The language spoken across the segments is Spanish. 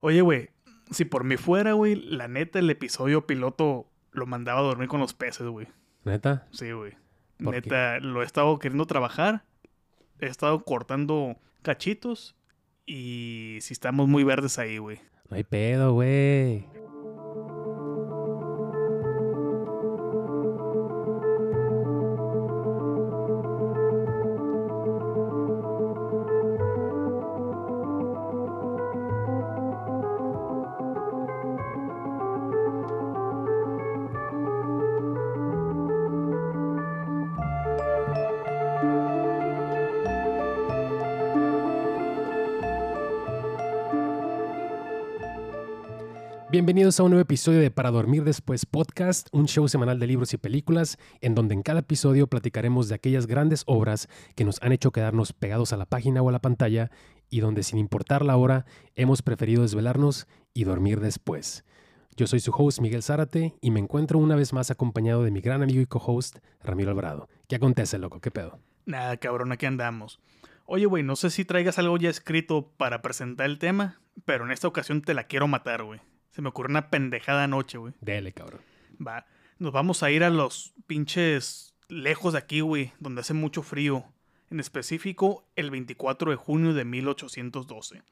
Oye, güey, si por mí fuera, güey, la neta, el episodio piloto lo mandaba a dormir con los peces, güey. ¿Neta? Sí, güey. ¿Por Neta, lo he estado queriendo trabajar. He estado cortando cachitos. Y si estamos muy verdes ahí, güey. No hay pedo, güey. Bienvenidos a un nuevo episodio de Para Dormir Después Podcast, un show semanal de libros y películas, en donde en cada episodio platicaremos de aquellas grandes obras que nos han hecho quedarnos pegados a la página o a la pantalla y donde sin importar la hora hemos preferido desvelarnos y dormir después. Yo soy su host Miguel Zárate y me encuentro una vez más acompañado de mi gran amigo y co-host Ramiro Alvarado. ¿Qué acontece, loco? ¿Qué pedo? Nada, cabrón, aquí andamos. Oye, güey, no sé si traigas algo ya escrito para presentar el tema, pero en esta ocasión te la quiero matar, güey. Se me ocurrió una pendejada anoche, güey. Dele, cabrón. Va, nos vamos a ir a los pinches lejos de aquí, güey, donde hace mucho frío. En específico, el 24 de junio de 1812.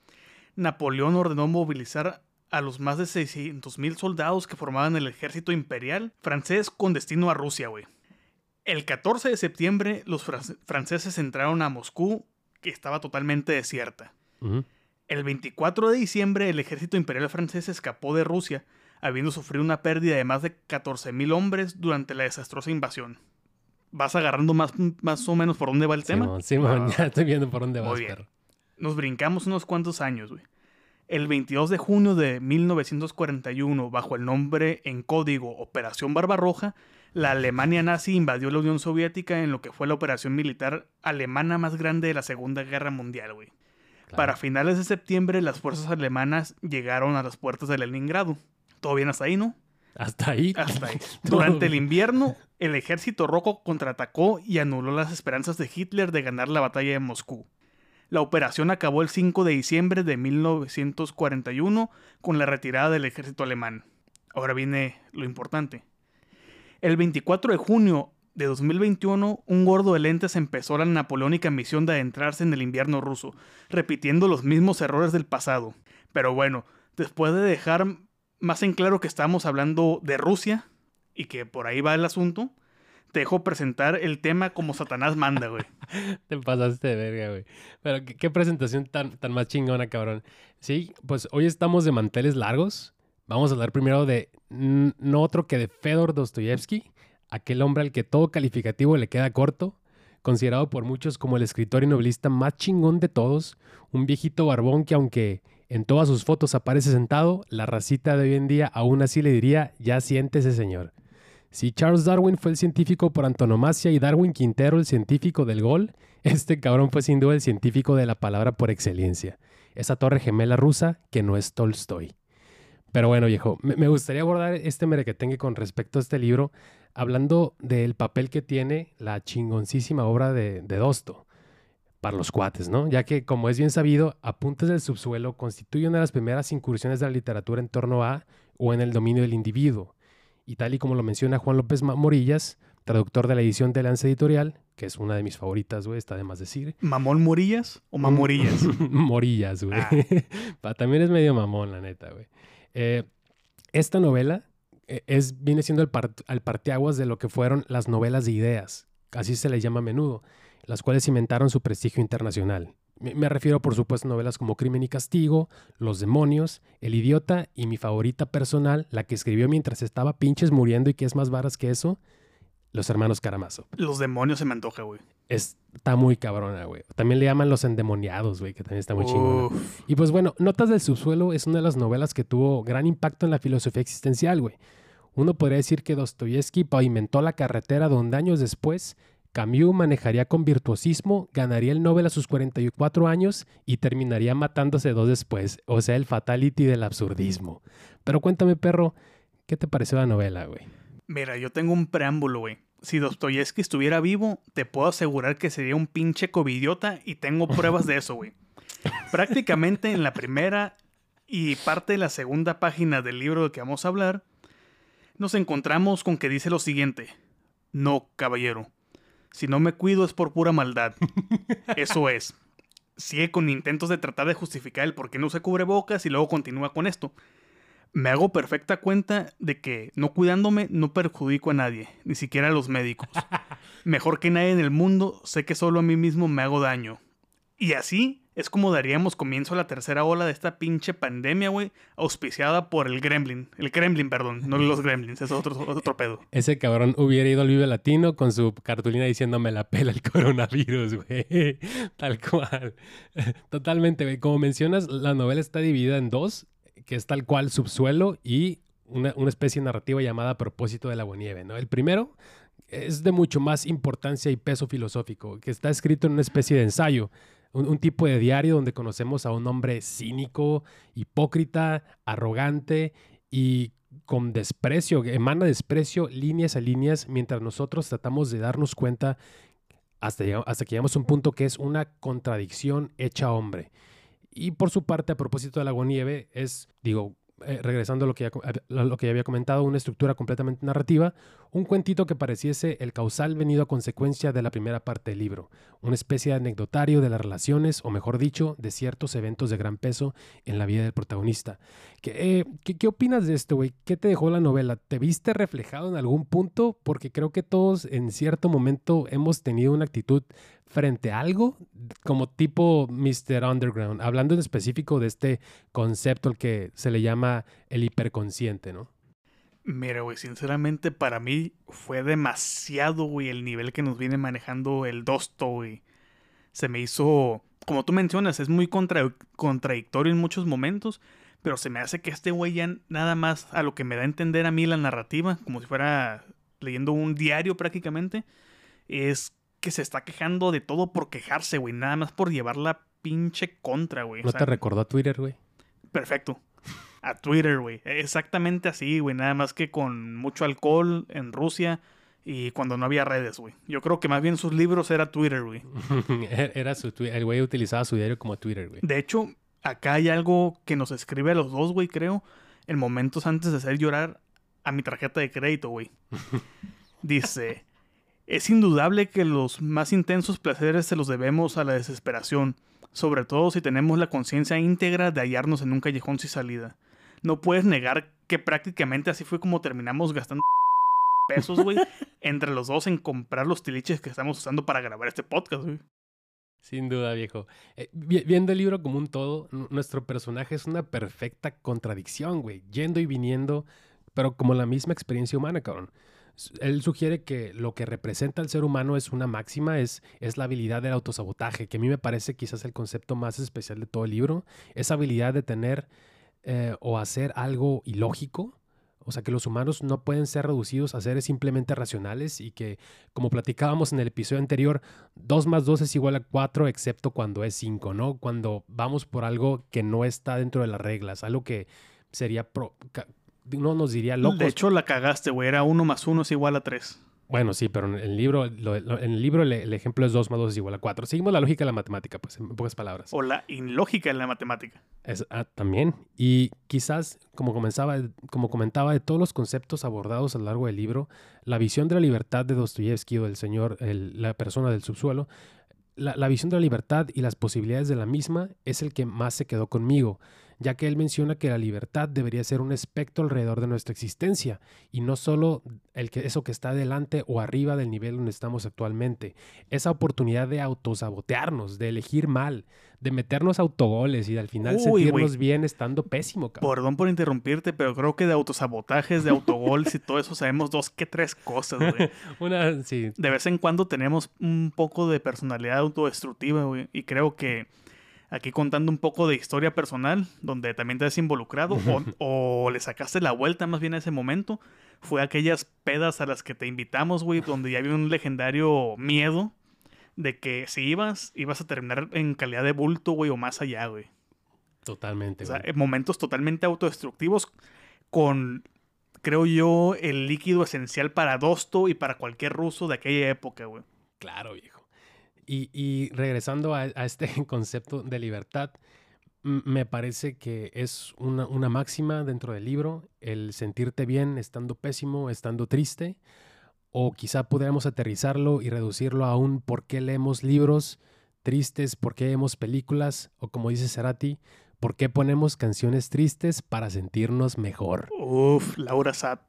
Napoleón ordenó movilizar a los más de 600.000 soldados que formaban el ejército imperial francés con destino a Rusia, güey. El 14 de septiembre, los fran- franceses entraron a Moscú, que estaba totalmente desierta. Ujú. El 24 de diciembre, el ejército imperial francés escapó de Rusia, habiendo sufrido una pérdida de más de 14.000 hombres durante la desastrosa invasión. ¿Vas agarrando más, más o menos por dónde va el tema? Simón, Ah, ya estoy viendo por dónde Muy vas, perro. Nos brincamos unos cuantos años, güey. El 22 de junio de 1941, bajo el nombre en código Operación Barbarroja, la Alemania nazi invadió la Unión Soviética en lo que fue la operación militar alemana más grande de la Segunda Guerra Mundial, güey. Claro. Para finales de septiembre, las fuerzas alemanas llegaron a las puertas de Leningrado. ¿Todo bien hasta ahí, no? Hasta ahí. Hasta ahí. Durante el invierno, el ejército rojo contraatacó y anuló las esperanzas de Hitler de ganar la batalla de Moscú. La operación acabó el 5 de diciembre de 1941 con la retirada del ejército alemán. Ahora viene lo importante. El 24 de junio de 2021, un gordo de lentes empezó la napoleónica misión de adentrarse en el invierno ruso, repitiendo los mismos errores del pasado. Pero bueno, después de dejar más en claro que estamos hablando de Rusia y que por ahí va el asunto, te dejo presentar el tema como Satanás manda, güey. Te pasaste de verga, güey. Pero qué, presentación tan, tan más chingona, cabrón. Sí, pues hoy estamos de manteles largos. Vamos a hablar primero de no otro que de Fedor Dostoyevsky, aquel hombre al que todo calificativo le queda corto, considerado por muchos como el escritor y novelista más chingón de todos, un viejito barbón que aunque en todas sus fotos aparece sentado, la racita de hoy en día aún así le diría, ya siéntese señor. Si Charles Darwin fue el científico por antonomasia y Darwin Quintero el científico del gol, este cabrón fue sin duda el científico de la palabra por excelencia. Esa torre gemela rusa que no es Tolstoy. Pero bueno, viejo, me gustaría abordar este merequetengue con respecto a este libro, hablando del papel que tiene la chingoncísima obra de, de Dosto para los cuates, ¿no? Ya que, como es bien sabido, Apuntes del Subsuelo constituye una de las primeras incursiones de la literatura en torno a o en el dominio del individuo. Y tal y como lo menciona Juan López Morillas, traductor de la edición de Lance Editorial, que es una de mis favoritas, güey, está de más decir. ¿Mamón Morillas o Mamorillas? Morillas, güey. Ah. También es medio mamón, la neta, güey. Eh, esta novela es, viene siendo el, part- el parteaguas de lo que fueron las novelas de ideas, así se les llama a menudo, las cuales cimentaron su prestigio internacional. Me, refiero, por supuesto, a novelas como Crimen y Castigo, Los Demonios, El Idiota y mi favorita personal, la que escribió mientras estaba pinches muriendo y que es más varas que eso, Los Hermanos Karamazov. Los demonios se me antoja, güey. Está muy cabrona, güey. También le llaman Los Endemoniados, güey, que también está muy chingona. Y pues bueno, Notas del Subsuelo es una de las novelas que tuvo gran impacto en la filosofía existencial, güey. Uno podría decir que Dostoyevsky pavimentó la carretera donde años después Camus manejaría con virtuosismo, ganaría el Nobel a sus 44 años y terminaría matándose dos después, o sea, el fatality del absurdismo. Pero cuéntame, perro, ¿qué te pareció la novela, güey? Mira, yo tengo un preámbulo, güey. Si Dostoyevsky estuviera vivo, te puedo asegurar que sería un pinche covidiota y tengo pruebas de eso, güey. Prácticamente en la primera Y parte de la segunda página del libro del que vamos a hablar, nos encontramos con que dice lo siguiente. No, caballero. Si no me cuido es por pura maldad. Eso es. Sigue con intentos de tratar de justificar el por qué no se cubre bocas y luego continúa con esto. Me hago perfecta cuenta de que no cuidándome no perjudico a nadie, ni siquiera a los médicos. Mejor que nadie en el mundo, sé que solo a mí mismo me hago daño. Y así es como daríamos comienzo a la tercera ola de esta pinche pandemia, güey, auspiciada por el Gremlin. El Kremlin, perdón, no los Gremlins, es otro, otro pedo. Ese cabrón hubiera ido al Vive Latino con su cartulina diciendo me la pela el coronavirus, güey. Tal cual. Totalmente, güey. Como mencionas, la novela está dividida en dos, que es tal cual subsuelo y una, una especie narrativa llamada Propósito de la Nieve, ¿no? El primero es de mucho más importancia y peso filosófico, que está escrito en una especie de ensayo un, tipo de diario donde conocemos a un hombre cínico, hipócrita, arrogante y con desprecio, emana desprecio líneas a líneas, mientras nosotros tratamos de darnos cuenta hasta, hasta que llegamos a un punto que es una contradicción hecha hombre. Y por su parte, a propósito de la nieve, es, digo, eh, regresando a lo, que ya, lo que ya había comentado, una estructura completamente narrativa, un cuentito que pareciese el causal venido a consecuencia de la primera parte del libro, una especie de anecdotario de las relaciones, o mejor dicho, de ciertos eventos de gran peso en la vida del protagonista. ¿Qué, eh, ¿qué, qué opinas de esto, güey? ¿Qué te dejó la novela? ¿Te viste reflejado en algún punto? Porque creo que todos en cierto momento hemos tenido una actitud frente a algo como tipo Mr. Underground, hablando en específico de este concepto al que se le llama el hiperconsciente, ¿no? Mira, güey, sinceramente para mí fue demasiado, güey, el nivel que nos viene manejando el Dosto, güey. Se me hizo, como tú mencionas, es muy contradictorio en muchos momentos, pero se me hace que este güey ya nada más a lo que me da a entender a mí la narrativa, como si fuera leyendo un diario prácticamente, es que se está quejando de todo por quejarse, güey, nada más por llevar la pinche contra, güey. ¿No te recordó a Twitter, güey? Perfecto a Twitter, güey. Exactamente así, güey. Nada más que con mucho alcohol en Rusia y cuando no había redes, güey. Yo creo que más bien sus libros era Twitter, güey. era su El güey utilizaba su diario como Twitter, güey. De hecho, acá hay algo que nos escribe a los dos, güey, creo. En momentos antes de hacer llorar a mi tarjeta de crédito, güey. Dice. Es indudable que los más intensos placeres se los debemos a la desesperación, sobre todo si tenemos la conciencia íntegra de hallarnos en un callejón sin salida no puedes negar que prácticamente así fue como terminamos gastando pesos, güey, entre los dos en comprar los tiliches que estamos usando para grabar este podcast, güey. Sin duda, viejo. Eh, viendo el libro como un todo, nuestro personaje es una perfecta contradicción, güey, yendo y viniendo, pero como la misma experiencia humana, cabrón. Él sugiere que lo que representa al ser humano es una máxima, es, es la habilidad del autosabotaje, que a mí me parece quizás el concepto más especial de todo el libro, esa habilidad de tener eh, o hacer algo ilógico. O sea, que los humanos no pueden ser reducidos a seres simplemente racionales y que, como platicábamos en el episodio anterior, 2 más 2 es igual a 4 excepto cuando es 5, ¿no? Cuando vamos por algo que no está dentro de las reglas, algo que sería... no nos diría loco. De hecho, la cagaste, güey. Era 1 más 1 es igual a 3. Bueno, sí, pero en el libro, en el, libro el, ejemplo es 2 más 2 es igual a 4. Seguimos la lógica de la matemática, pues, en pocas palabras. O la ilógica de la matemática. Es, ah, también. Y quizás, como, comenzaba, como comentaba, de todos los conceptos abordados a lo largo del libro, la visión de la libertad de Dostoyevsky o del señor, la persona del subsuelo, la, la visión de la libertad y las posibilidades de la misma es el que más se quedó conmigo ya que él menciona que la libertad debería ser un espectro alrededor de nuestra existencia y no solo el que, eso que está delante o arriba del nivel donde estamos actualmente. Esa oportunidad de autosabotearnos, de elegir mal, de meternos autogoles y al final sentirnos bien estando pésimo. Perdón por interrumpirte, pero creo que de autosabotajes, de autogoles y todo eso sabemos dos que tres cosas, güey. Una, sí. De vez en cuando tenemos un poco de personalidad autodestructiva, güey, y creo que aquí contando un poco de historia personal, donde también te has involucrado o, le sacaste la vuelta más bien a ese momento. Fue aquellas pedas a las que te invitamos, güey, donde ya había un legendario miedo de que si ibas, ibas a terminar en calidad de bulto, güey, o más allá, güey. Totalmente, O sea, momentos totalmente autodestructivos con, creo yo, el líquido esencial para Dosto y para cualquier ruso de aquella época, güey. Claro, viejo. Y, regresando a, este concepto de libertad, me parece que es una, una máxima dentro del libro, el sentirte bien estando pésimo, estando triste, o quizá podríamos aterrizarlo y reducirlo a un por qué leemos libros tristes, por qué vemos películas, o como dice Cerati, por qué ponemos canciones tristes para sentirnos mejor. Uf, Laura Sad.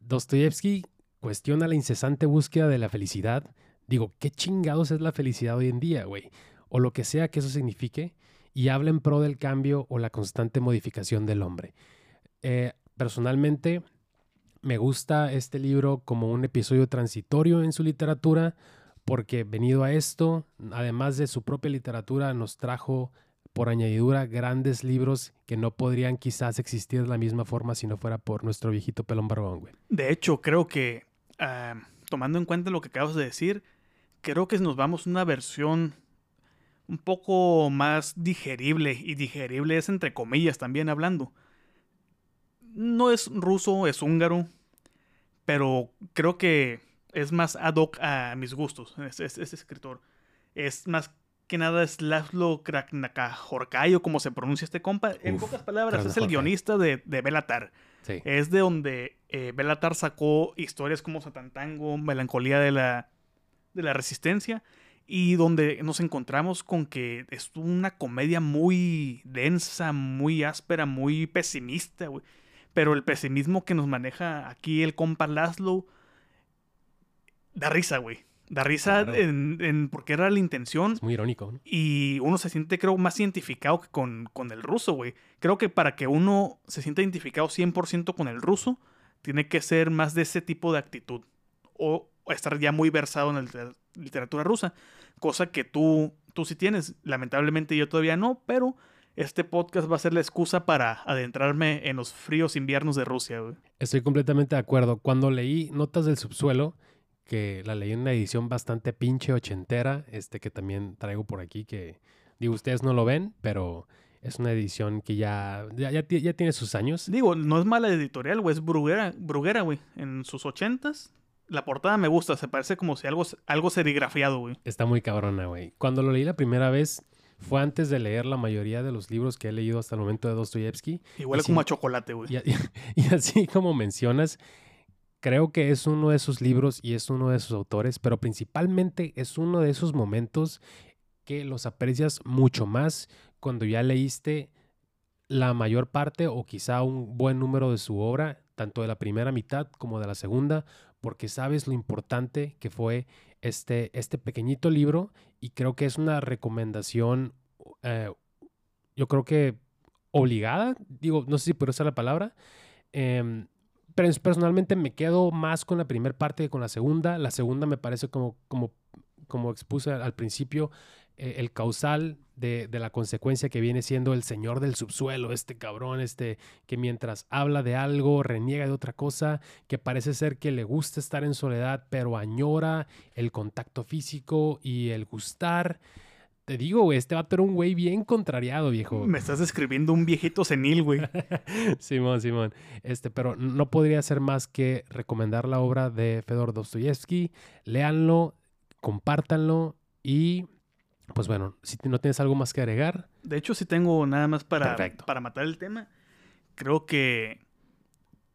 Dostoyevsky cuestiona la incesante búsqueda de la felicidad. Digo, ¿qué chingados es la felicidad hoy en día, güey? O lo que sea que eso signifique, y habla en pro del cambio o la constante modificación del hombre. Eh, personalmente, me gusta este libro como un episodio transitorio en su literatura, porque venido a esto, además de su propia literatura, nos trajo por añadidura grandes libros que no podrían quizás existir de la misma forma si no fuera por nuestro viejito pelón barbón, güey. De hecho, creo que, ah, tomando en cuenta lo que acabas de decir, creo que nos vamos a una versión un poco más digerible. Y digerible es entre comillas también hablando. No es ruso, es húngaro. Pero creo que es más ad hoc a mis gustos, es, es escritor. Es más que nada es Laszlo Kraknakajorkai o como se pronuncia este compa. En pocas palabras, es el guionista de, de Belatar. Sí. Es de donde eh, Belatar sacó historias como Satantango, Melancolía de la, de la Resistencia, y donde nos encontramos con que es una comedia muy densa, muy áspera, muy pesimista, güey. Pero el pesimismo que nos maneja aquí el compa Laszlo da risa, güey. Da risa Claro. en, en porque era la intención. Es muy irónico, ¿no? Y uno se siente, creo, más identificado que con, con el ruso, güey. Creo que para que uno se sienta identificado 100% con el ruso, tiene que ser más de ese tipo de actitud. O estar ya muy versado en la liter- literatura rusa. Cosa que tú, tú sí tienes. Lamentablemente yo todavía no, pero este podcast va a ser la excusa para adentrarme en los fríos inviernos de Rusia, güey. Estoy completamente de acuerdo. Cuando leí Notas del Subsuelo, que la leí en una edición bastante pinche ochentera, este que también traigo por aquí, que digo, ustedes no lo ven, pero es una edición que ya, ya, ya tiene sus años. Digo, no es mala editorial, güey. Es Bruguera, Bruguera, güey. En sus ochentas. La portada me gusta. Se parece como si algo, algo serigrafiado, güey. Está muy cabrona, güey. Cuando lo leí la primera vez, fue antes de leer la mayoría de los libros que he leído hasta el momento de Dostoyevsky. Y sí. como a chocolate, güey. Y, a- y así como mencionas, creo que es uno de esos libros y es uno de esos autores, pero principalmente es uno de esos momentos que los aprecias mucho más cuando ya leíste la mayor parte o quizá un buen número de su obra, tanto de la primera mitad como de la segunda, porque sabes lo importante que fue este, este pequeñito libro y creo que es una recomendación, eh, yo creo que obligada, digo, no sé si por usar la palabra, em, pero personalmente me quedo más con la primera parte que con la segunda. La segunda me parece como, como, como expuse al principio, eh, el causal de, de la consecuencia que viene siendo el señor del subsuelo, este cabrón, este que mientras habla de algo, reniega de otra cosa, que parece ser que le gusta estar en soledad, pero añora el contacto físico y el gustar. Te digo, güey, este vato era un güey bien contrariado, viejo. Me estás describiendo un viejito senil, güey. Simón, Simón. Este, pero no podría ser más que recomendar la obra de Fedor Dostoyevsky. Léanlo, compártanlo y, pues bueno, si no tienes algo más que agregar, De hecho, sí tengo nada más para, Perfecto. para matar el tema. Creo que,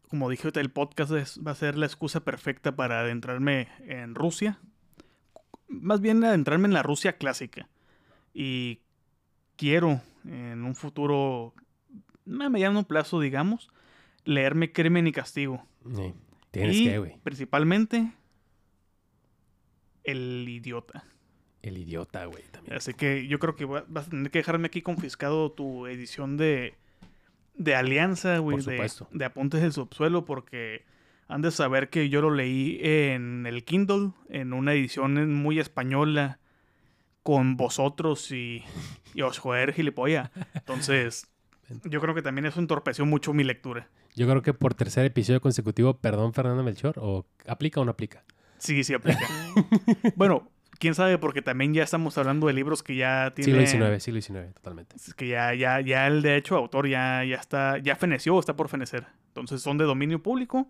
como dije ahorita, el podcast es- va a ser la excusa perfecta para adentrarme en Rusia. Más bien adentrarme en la Rusia clásica. Y quiero, en un futuro, a mediano plazo, digamos, leerme Crimen y Castigo. sí, tienes y que, güey. principalmente, El Idiota. El idiota, güey, también. Así que yo creo que va- vas a tener que dejarme aquí confiscado tu edición de, de Alianza, güey, Por de, de Apuntes del Subsuelo, porque han de saber que yo lo leí en el Kindle, en una edición muy española, con vosotros y, y os joder gilipolla. Entonces, yo creo que también eso entorpeció mucho mi lectura. Yo creo que por tercer episodio consecutivo, perdón, Fernando Melchor, o aplica o no aplica. Sí, sí aplica. bueno, quién sabe, porque también ya estamos hablando de libros que ya Siglo tienen... XIX, siglo XIX, totalmente. Es que ya, ya, ya el derecho de autor ya, ya está, ya feneció o está por fenecer. Entonces son de dominio público.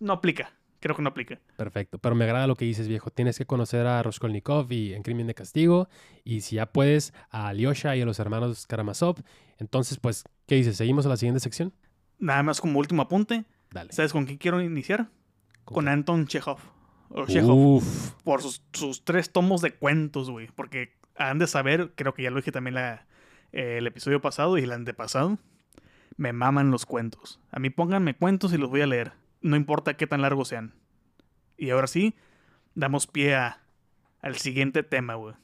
No aplica. creo que no aplica. Perfecto, pero me agrada lo que dices, viejo. Tienes que conocer a Raskolnikov y en Crimen de Castigo, y si ya puedes, a Alyosha y a los hermanos Karamazov. Entonces, pues, ¿qué dices? ¿Seguimos a la siguiente sección? Nada más como último apunte, Dale. ¿sabes con quién quiero iniciar? Con qué? Anton Chekhov. Chekhov. Uf, por sus, sus tres tomos de cuentos, güey. Porque han de saber, creo que ya lo dije también la, eh, el episodio pasado y el antepasado. Me maman los cuentos. A mí pónganme cuentos y los voy a leer. No importa qué tan largos sean. Y ahora sí, damos pie a, al siguiente tema, güey.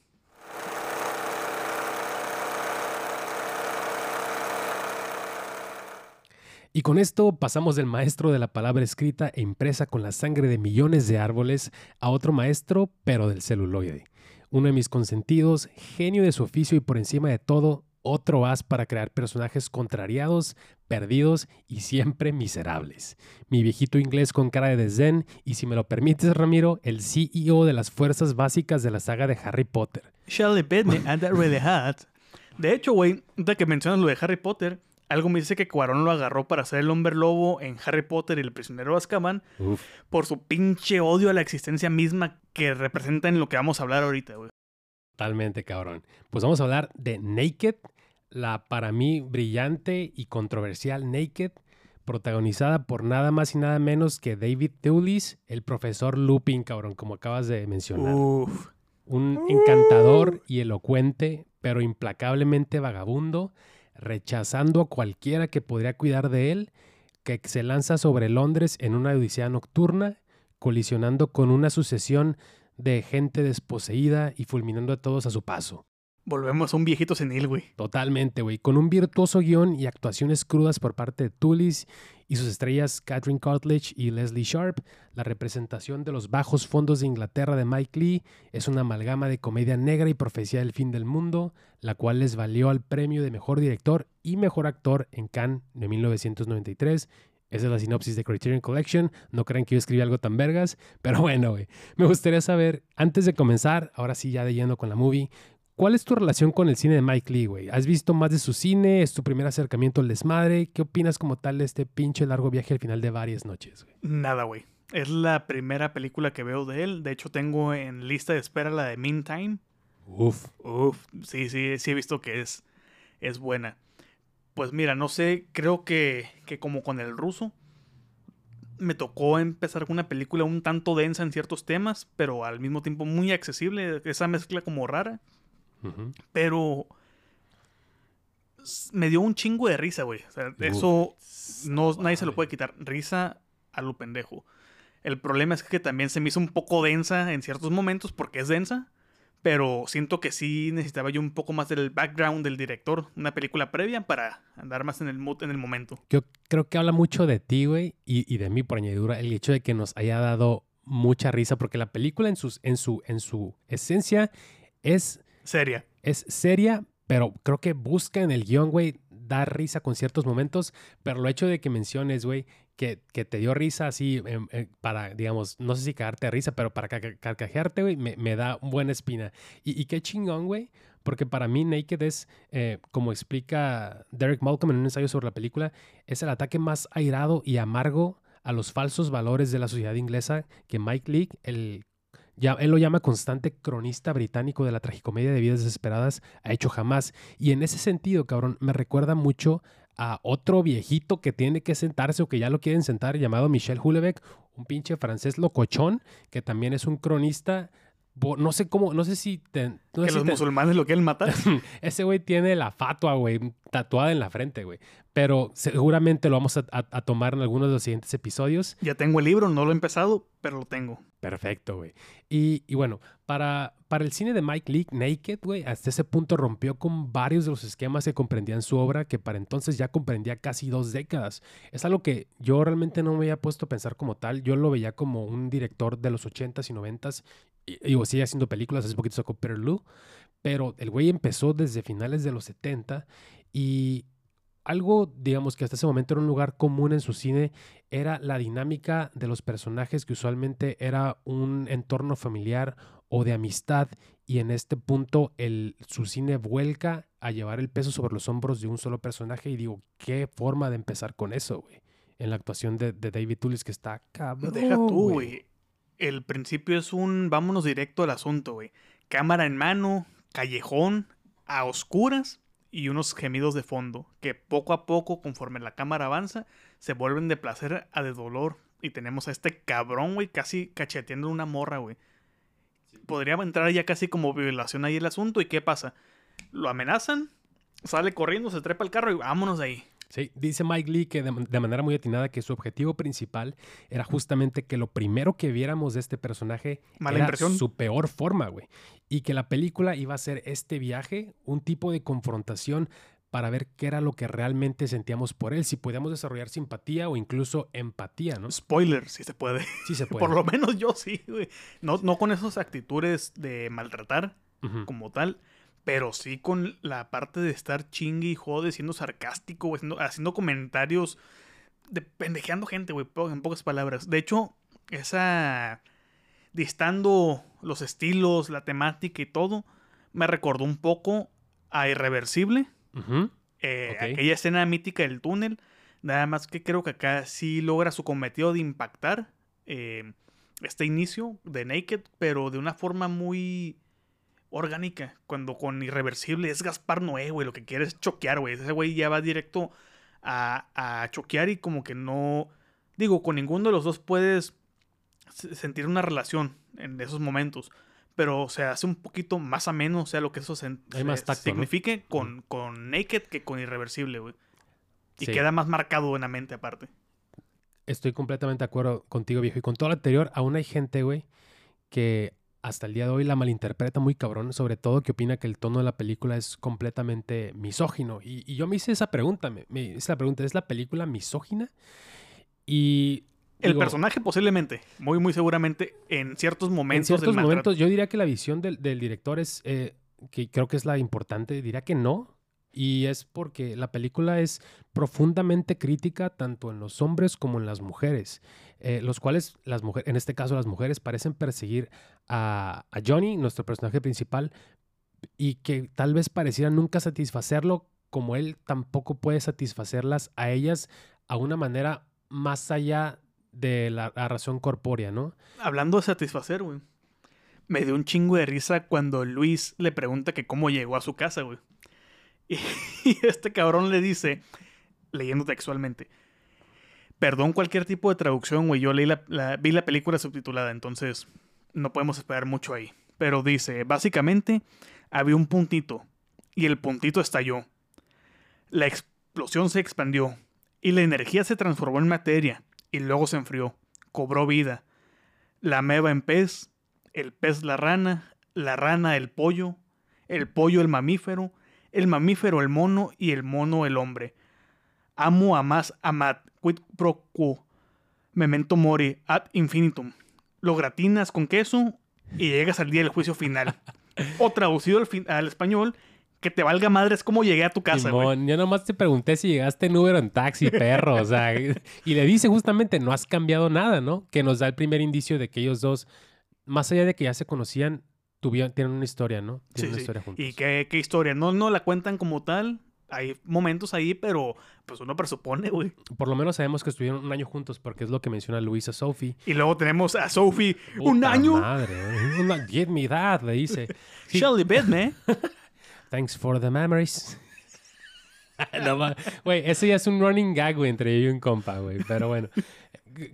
Y con esto pasamos del maestro de la palabra escrita e impresa con la sangre de millones de árboles a otro maestro, pero del celuloide. Uno de mis consentidos, genio de su oficio y por encima de todo, otro as para crear personajes contrariados, perdidos y siempre miserables. Mi viejito inglés con cara de desdén y si me lo permites, Ramiro, el CEO de las fuerzas básicas de la saga de Harry Potter. Me and that really. De hecho, güey, de que mencionas lo de Harry Potter, algo me dice que Cuarón lo agarró para ser el hombre lobo en Harry Potter y el prisionero Azkaban Uf. por su pinche odio a la existencia misma que representa en lo que vamos a hablar ahorita, güey. Totalmente, cabrón. Pues vamos a hablar de Naked, la para mí brillante y controversial Naked, protagonizada por nada más y nada menos que David Thewlis, el profesor Lupin, cabrón, como acabas de mencionar. Uf. Un encantador y elocuente, pero implacablemente vagabundo, rechazando a cualquiera que podría cuidar de él, que se lanza sobre Londres en una odisea nocturna, colisionando con una sucesión de gente desposeída y fulminando a todos a su paso. Volvemos a un viejito senil, güey. Totalmente, güey. Con un virtuoso guion y actuaciones crudas por parte de Tullis y sus estrellas Catherine Cartledge y Leslie Sharp, la representación de los bajos fondos de Inglaterra de Mike Lee es una amalgama de comedia negra y profecía del fin del mundo, la cual les valió al premio de mejor director y mejor actor en Cannes de 1993. Esa es la sinopsis de Criterion Collection. No crean que yo escribí algo tan vergas, pero bueno, güey. Me gustaría saber, antes de comenzar, ahora sí ya de lleno con la movie, ¿Cuál es tu relación con el cine de Mike Lee, güey? ¿Has visto más de su cine? ¿Es tu primer acercamiento al desmadre? ¿Qué opinas como tal de este pinche largo viaje al final de varias noches, güey? Nada, güey. Es la primera película que veo de él. De hecho, tengo en lista de espera la de Meantime. Uf. Uf, sí, sí, sí he visto que es, es buena. Pues mira, no sé, creo que, que como con el ruso, me tocó empezar con una película un tanto densa en ciertos temas, pero al mismo tiempo muy accesible, esa mezcla como rara. Pero me dio un chingo de risa, güey. O sea, eso no, nadie se lo puede quitar. Risa a lo pendejo. El problema es que también se me hizo un poco densa en ciertos momentos porque es densa. Pero siento que sí necesitaba yo un poco más del background del director, una película previa para andar más en el mood en el momento. Yo creo que habla mucho de ti, güey, y, y de mí por añadidura, el hecho de que nos haya dado mucha risa, porque la película en, sus, en, su, en su esencia es Seria. es seria, pero creo que busca en el guion, güey, dar risa con ciertos momentos, pero lo hecho de que menciones, güey, que, que te dio risa así em, eh, para, digamos, no sé si cagarte de risa, pero para carca- carcajearte, güey, me, me da buena espina. Y, y qué chingón, güey, porque para mí Naked es, eh, como explica Derek Malcolm en un ensayo sobre la película, es el ataque más airado y amargo a los falsos valores de la sociedad inglesa que Mike Leake, el ya, él lo llama constante cronista británico de la tragicomedia de vidas desesperadas, ha hecho jamás. Y en ese sentido, cabrón, me recuerda mucho a otro viejito que tiene que sentarse o que ya lo quieren sentar, llamado Michel Houellebecq, un pinche francés locochón, que también es un cronista. No sé cómo, no sé si te, no sé que si los te- musulmanes lo quieren matar. ese güey tiene la fatua, güey, tatuada en la frente, güey. Pero seguramente lo vamos a, a- a tomar en algunos de los siguientes episodios. ya tengo el libro, no lo he empezado, pero lo tengo. Perfecto, güey. Y, y bueno, para, para el cine de Mike Leake, Naked, güey, hasta ese punto rompió con varios de los esquemas que comprendían su obra, que para entonces ya comprendía casi dos décadas. Es algo que yo realmente no me había puesto a pensar como tal. Yo lo veía como un director de los 80s y 90s. Y, digo, sigue haciendo películas, hace poquito sacó Peterloo. Pero el güey empezó desde finales de los 70 y algo, digamos, que hasta ese momento era un lugar común en su cine era la dinámica de los personajes que usualmente era un entorno familiar o de amistad y en este punto el, su cine vuelca a llevar el peso sobre los hombros de un solo personaje y digo, qué forma de empezar con eso, güey. en la actuación de, de David Tullis, que está cabrón. Deja tú, güey. El principio es un vámonos directo al asunto, güey. Cámara en mano, callejón, a oscuras y unos gemidos de fondo que poco a poco, conforme la cámara avanza, se vuelven de placer a de dolor. Y tenemos a este cabrón, güey, casi cacheteando una morra, güey. Podría entrar ya casi como violación ahí el asunto. ¿Y qué pasa? Lo amenazan, sale corriendo, se trepa el carro y vámonos de ahí. Sí, dice Mike Lee que de, de, manera muy atinada que su objetivo principal era justamente que lo primero que viéramos de este personaje Mala era impresión. su peor forma, güey. Y que la película iba a ser este viaje, un tipo de confrontación para ver qué era lo que realmente sentíamos por él, si podíamos desarrollar simpatía o incluso empatía, ¿no? Spoiler, si se puede. Sí se puede. Por lo menos yo sí, güey. No, no con esas actitudes de maltratar como tal, pero sí con la parte de estar chingue y jode, siendo sarcástico, güey, haciendo, haciendo comentarios de pendejeando gente, güey, po- en pocas palabras. De hecho, esa distando los estilos, la temática y todo, me recordó un poco a Irreversible, eh, aquella escena mítica del túnel. Nada más que creo que acá sí logra su cometido de impactar eh, este inicio de Naked, pero de una forma muy orgánica. Cuando con Irreversible es Gaspar Noé, güey, lo que quiere es choquear, güey. Ese güey ya va directo a, a choquear y como que no... Digo, con ninguno de los dos puedes se- sentir una relación en esos momentos. Pero se hace un poquito más ameno, o sea, lo que eso signifique con, con Naked que con Irreversible, güey. Y Sí. queda más marcado en la mente aparte. Estoy completamente de acuerdo contigo, viejo. Y con todo lo anterior, aún hay gente, güey, que hasta el día de hoy la malinterpreta muy cabrón, sobre todo que opina que el tono de la película es completamente misógino. Y, y yo me hice esa pregunta, me, me hice la pregunta, ¿es la película misógina? Y... El digo, personaje posiblemente, muy muy seguramente, en ciertos momentos En ciertos momentos, yo diría que la visión del, del director es, eh, que creo que es la importante, diría que no. Y es porque la película es profundamente crítica tanto en los hombres como en las mujeres, eh, los cuales, las mujeres, en este caso las mujeres, parecen perseguir a, a Johnny, nuestro personaje principal, y que tal vez parecieran nunca satisfacerlo, como él tampoco puede satisfacerlas a ellas a una manera más allá de la, la razón corpórea, ¿no? Hablando de satisfacer, güey. Me dio un chingo de risa cuando Luis le pregunta que cómo llegó a su casa, güey. Y, este cabrón le dice, leyendo textualmente, perdón cualquier tipo de traducción, güey. Yo vi la película subtitulada, entonces no podemos esperar mucho ahí. Pero dice, básicamente, había un puntito y el puntito estalló. La explosión se expandió y la energía se transformó en materia y luego se enfrió, cobró vida. La meba en pez, el pez la rana, la rana el pollo, el pollo el mamífero, el mamífero el mono y el mono el hombre. Amo a más amat, quid pro quo, memento mori, ad infinitum. Lo gratinas con queso y llegas al día del juicio final. o traducido al, español, que te valga madre es como llegué a tu casa. Simón, yo nomás te pregunté si llegaste en Uber en taxi, perro. O sea, y le dice justamente, no has cambiado nada, ¿no? Que nos da el primer indicio de que ellos dos, más allá de que ya se conocían, tuvieron, tienen una historia, ¿no? Sí, Tienen una sí. historia juntos. Y qué, qué historia. No, no la cuentan como tal. Hay momentos ahí, pero pues uno presupone, güey. Por lo menos sabemos que estuvieron un año juntos porque es lo que menciona Luisa Sophie. Y luego tenemos a Sophie, un año. Madre, una, me that, le dice. Sí, Shelly Bedme. Thanks for the memories. No Güey, ese ya es un running gag, güey, entre yo y un compa, güey. Pero bueno,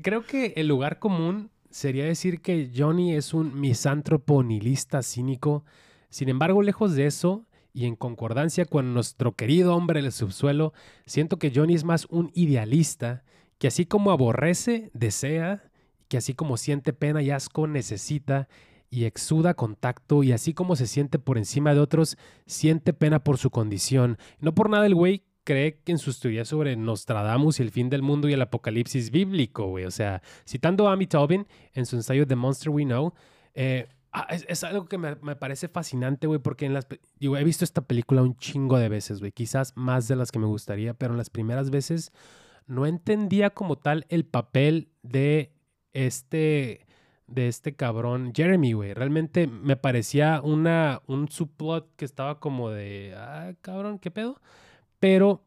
creo que el lugar común sería decir que Johnny es un misántropo nihilista cínico. Sin embargo, lejos de eso, y en concordancia con nuestro querido hombre del subsuelo, siento que Johnny es más un idealista que así como aborrece, desea, que así como siente pena y asco, necesita y exuda contacto y así como se siente por encima de otros, siente pena por su condición. No por nada el güey cree en sus teorías sobre Nostradamus y el fin del mundo y el apocalipsis bíblico, güey. O sea, citando a Amy Tobin en su ensayo The Monster We Know, eh, ah, es, es algo que me, me parece fascinante, güey, porque en las... Digo, he visto esta película un chingo de veces, güey. Quizás más de las que me gustaría, pero en las primeras veces no entendía como tal el papel de este de este cabrón Jeremy, güey. Realmente me parecía una, un subplot que estaba como de, ah, cabrón, ¿qué pedo? Pero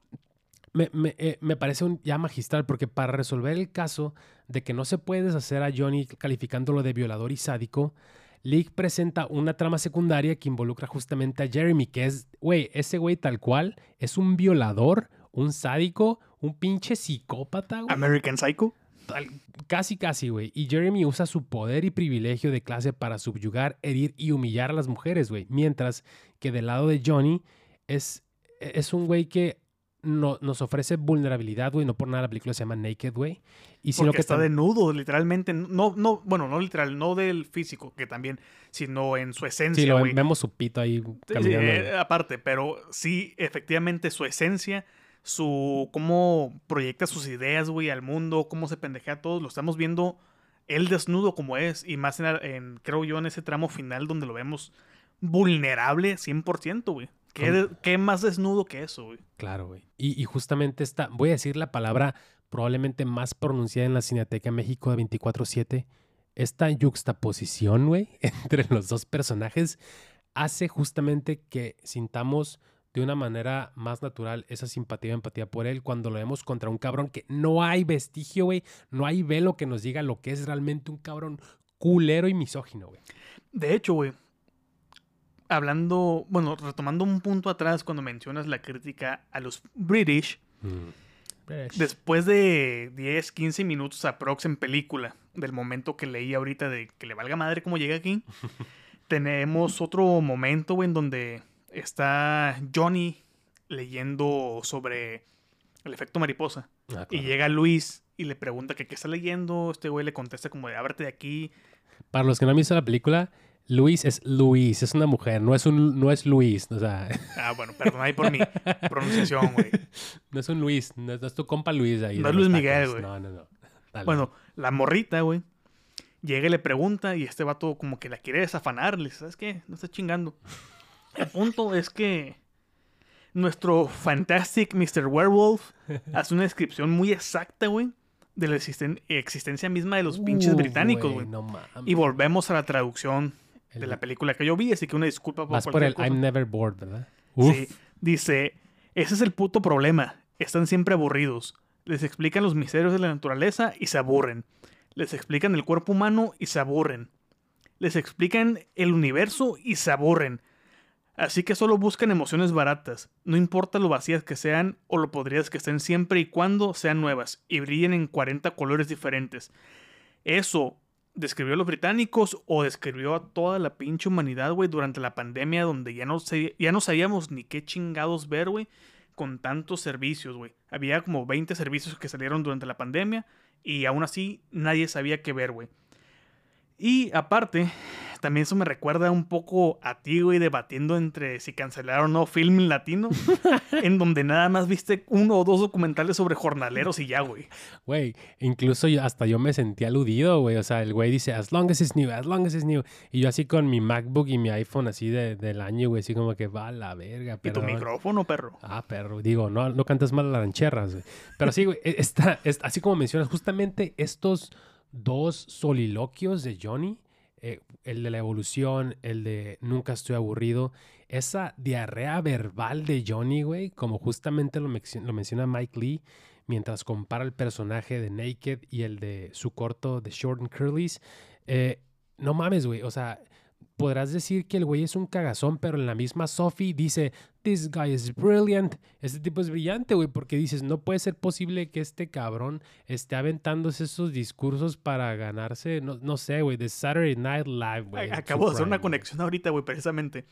me, me, eh, me parece un ya magistral porque para resolver el caso de que no se puede deshacer a Johnny calificándolo de violador y sádico, League presenta una trama secundaria que involucra justamente a Jeremy, que es, güey, ese güey tal cual es un violador, un sádico, un pinche psicópata, güey. American Psycho. Tal- casi, casi, güey. Y Jeremy usa su poder y privilegio de clase para subyugar, herir y humillar a las mujeres, güey. Mientras que del lado de Johnny es, es un güey que no, nos ofrece vulnerabilidad, güey. No por nada la película se llama Naked, güey. Y sino Porque que está tam- desnudo, literalmente. No, no, bueno, no literal, no del físico, que también, sino en su Sí, esencia, lo güey. vemos su pito ahí Sí, sí, caminando. eh, güey. aparte, pero sí, efectivamente, su esencia, su cómo proyecta sus ideas, güey, al mundo, cómo se pendejea a todos, lo estamos viendo él desnudo como es, y más en, en- creo yo, en ese tramo final donde lo vemos vulnerable 100%, güey. ¿Qué, Con- de- qué más desnudo que eso, güey? Claro, güey. Y, y justamente esta, voy a decir la palabra probablemente más pronunciada en la Cineteca México de 24-7. Esta yuxtaposición, güey, entre los dos personajes hace justamente que sintamos de una manera más natural esa simpatía y empatía por él cuando lo vemos contra un cabrón que no hay vestigio, güey, no hay velo que nos diga lo que es realmente un cabrón culero y misógino, güey. De hecho, güey, hablando, bueno, retomando un punto atrás cuando mencionas la crítica a los British, Después de 10, 15 minutos aprox en película, del momento que leí ahorita de que le valga madre cómo llega aquí, tenemos otro momento güey, en donde está Johnny leyendo sobre el efecto mariposa. Ah, Y llega Luis y le pregunta que qué está leyendo. Este güey le contesta como de ábrete de aquí. Para los que no han visto la película, Luis es Luis, es una mujer, no es un no es Luis, o sea, Ah, bueno, perdón ahí por mi pronunciación, güey. no es un Luis, no, es no es tu compa Luis ahí. No es Luis Miguel, güey. No, no, no. Dale. Bueno, la morrita, güey. Llega y le pregunta y este vato como que la quiere desafanar. ¿sabes qué? No estás chingando. El punto es que nuestro Fantastic Mr. Werewolf hace una descripción muy exacta, güey, de la existen- existencia misma de los pinches británicos, güey. No. Y volvemos a la traducción de la película que yo vi, así que una disculpa por Vas por el cosa. I'm never bored, ¿verdad? Uf. Sí, dice, ese es el puto problema. Están siempre aburridos. Les explican los misterios de la naturaleza y se aburren. Les explican el cuerpo humano y se aburren. Les explican el universo y se aburren. Así que solo buscan emociones baratas, no importa lo vacías que sean o lo podridas que estén siempre y cuando sean nuevas y brillen en 40 colores diferentes. Eso describió a los británicos o describió a toda la pinche humanidad, güey, durante la pandemia donde ya no, sé- ya no sabíamos ni qué chingados ver, güey, con tantos servicios, güey. Había como 20 servicios que salieron durante la pandemia y aún así nadie sabía qué ver, güey. Y aparte, también eso me recuerda un poco a ti, güey, debatiendo entre si cancelar o no film latino, en donde nada más viste uno o dos documentales sobre jornaleros y ya, güey. Güey, incluso yo- hasta yo me sentí aludido, güey. O sea, el güey dice, as long as it's new, as long as it's new. Y yo así con mi MacBook y mi iPhone así de- del año, güey, así como que va a la verga. Y tu perdón". micrófono, perro. Ah, perro. Digo, no, no cantas mal las rancheras, güey. Pero sí, güey, está, es- así como mencionas, justamente estos dos soliloquios de Johnny, eh, el de la evolución, el de nunca estoy aburrido, esa diarrea verbal de Johnny, güey, como justamente lo, menc- lo menciona Mike Lee, mientras compara el personaje de Naked y el de su corto de Short and Curly's, eh, no mames, güey, o sea, podrás decir que el güey es un cagazón, pero en la misma Sophie dice, this guy is brilliant. Este tipo es brillante, güey, porque dices, no puede ser posible que este cabrón esté aventándose esos discursos para ganarse, no, no sé, güey, de Saturday Night Live, güey. Acabo de hacer una conexión ahorita, güey, precisamente.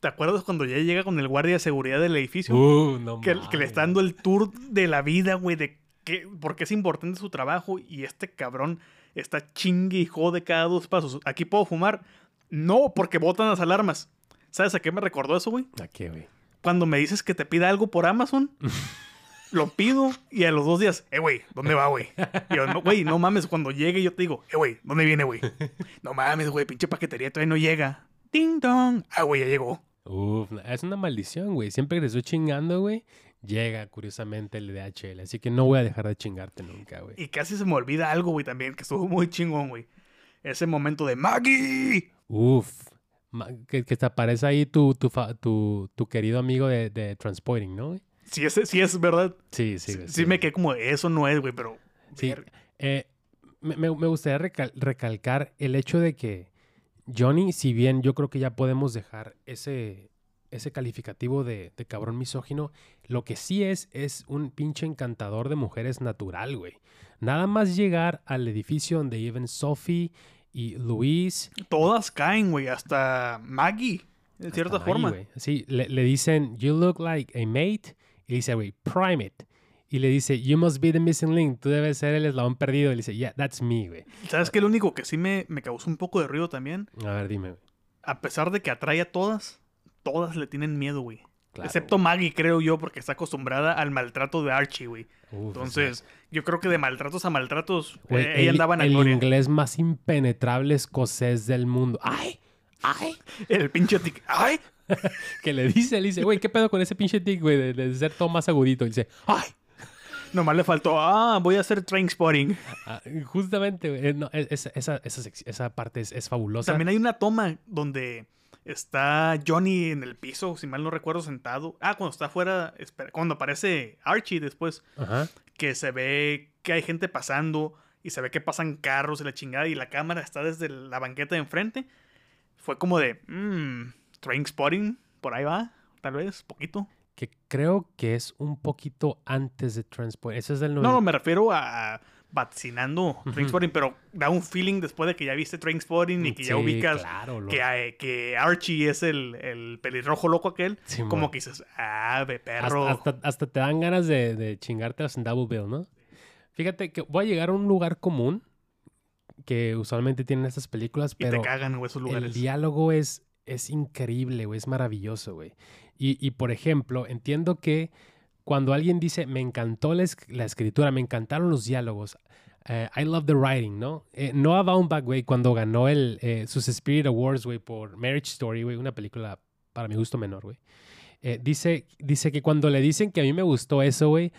¿Te acuerdas cuando ya llega con el guardia de seguridad del edificio? Uh, no que, que le está dando el tour de la vida, güey, de qué, por qué es importante su trabajo y este cabrón está chingue y jode cada dos pasos. ¿Aquí puedo fumar? No, porque botan las alarmas. ¿Sabes a qué me recordó eso, güey? ¿A qué, güey? Cuando me dices que te pida algo por Amazon, lo pido y a los dos días, eh, güey, ¿dónde va, güey? Y yo, no, güey, no mames, cuando llegue yo te digo, eh, güey, ¿dónde viene, güey? No mames, güey, pinche paquetería todavía no llega. Ding dong. Ah, güey, ya llegó. Uf, es una maldición, güey. Siempre que te estoy chingando, güey, llega curiosamente el DHL. Así que no voy a dejar de chingarte nunca, güey. Y casi se me olvida algo, güey, también, que estuvo muy chingón, güey. Ese momento de Maggie. Uf. Que, que te aparece ahí tu, tu, fa- tu, tu querido amigo de, de Transporting, ¿no? sí es, sí es verdad. Sí, sí, Sí, me quedé como, eso no es, güey, pero... Sí, eh, me, me- me gustaría recal- recalcar el hecho de que Johnny, si bien yo creo que ya podemos dejar ese, ese calificativo de, de cabrón misógino, lo que sí es, es un pinche encantador de mujeres natural, güey. Nada más llegar al edificio donde viven Sophie y Luis. Todas caen, güey, hasta Maggie, de hasta cierta Maggie, forma. güey. Sí, le, le dicen, you look like a mate. Y dice, güey, prime it. Y le dice, you must be the missing link. Tú debes ser el eslabón perdido. Y le dice, yeah, that's me, güey. ¿Sabes qué? Lo único que sí me, me causó un poco de ruido también, A ver, dime, güey. a pesar de que atrae a todas, todas le tienen miedo, güey. Claro, Excepto Maggie, creo yo, porque está acostumbrada al maltrato de Archie, güey. Uf, Entonces, yo creo que de maltratos a maltratos, Güey, eh, ella el, andaba en el gloria. inglés más impenetrable escocés del mundo. ¡Ay! ¡Ay! El pinche tic. ¡Ay! Que le dice, le dice, güey, ¿qué pedo con ese pinche tic, güey? De, de ser todo más agudito. Y dice, ¡ay! Nomás le faltó, ah, voy a hacer train spotting. Ah, justamente, güey. eh, no, es- es- esa, esa, esa parte es, es fabulosa. También hay una toma donde está Johnny en el piso, si mal no recuerdo, sentado. Ah, cuando está afuera, espera, cuando aparece Archie después, Ajá. que se ve que hay gente pasando y se ve que pasan carros y la chingada y la cámara está desde la banqueta de enfrente. Fue como de, mmm, train spotting, por ahí va, tal vez, poquito. Que creo que es un poquito antes de Transport. Ese es del No, no, me refiero a vaticinando Trainspotting, pero da un feeling después de que ya viste Trainspotting y que ya ubicas claro, que, que Archie es el, el pelirrojo loco aquel. Como que dices, ah, de perro. Hasta, hasta, hasta te dan ganas de, de chingártelas en Double Bill, ¿no? Fíjate que voy a llegar a un lugar común que usualmente tienen estas películas, y pero te cagan, güey, esos el lugares. diálogo es, es increíble, güey, es maravilloso, güey. Y, y, por ejemplo, entiendo que cuando alguien dice, me encantó la, es- la escritura, me encantaron los diálogos, eh, I love the writing, ¿no? Eh, Noah Baumbach, güey, cuando ganó el, eh, sus Spirit Awards, güey, por Marriage Story, güey, una película para mi gusto menor, güey. eh, dice, dice que cuando le dicen que a mí me gustó eso, güey,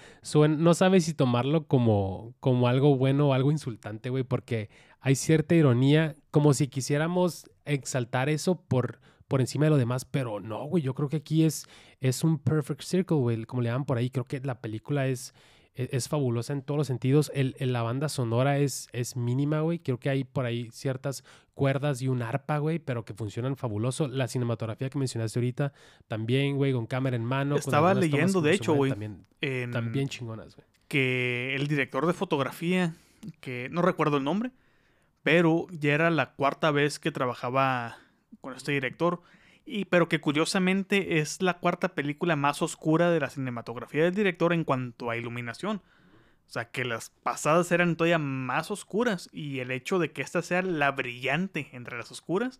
no sabe si tomarlo como, como algo bueno o algo insultante, güey, porque hay cierta ironía, como si quisiéramos exaltar eso por, por encima de lo demás, pero no, güey, yo creo que aquí es, es un perfect circle, güey, como le llaman por ahí, creo que la película es, es, es fabulosa en todos los sentidos, el, el- la banda sonora es, es mínima, güey, creo que hay por ahí ciertas cuerdas y un arpa, güey, pero que funcionan fabuloso, la cinematografía que mencionaste ahorita, también, güey, con cámara en mano. Estaba leyendo, de hecho, güey, También, En- también chingonas, güey. que el director de fotografía, que no recuerdo el nombre, pero ya era la cuarta vez que trabajaba con este director, y, pero que curiosamente es la cuarta película más oscura de la cinematografía del director en cuanto a iluminación. O sea, que las pasadas eran todavía más oscuras y el hecho de que esta sea la brillante entre las oscuras,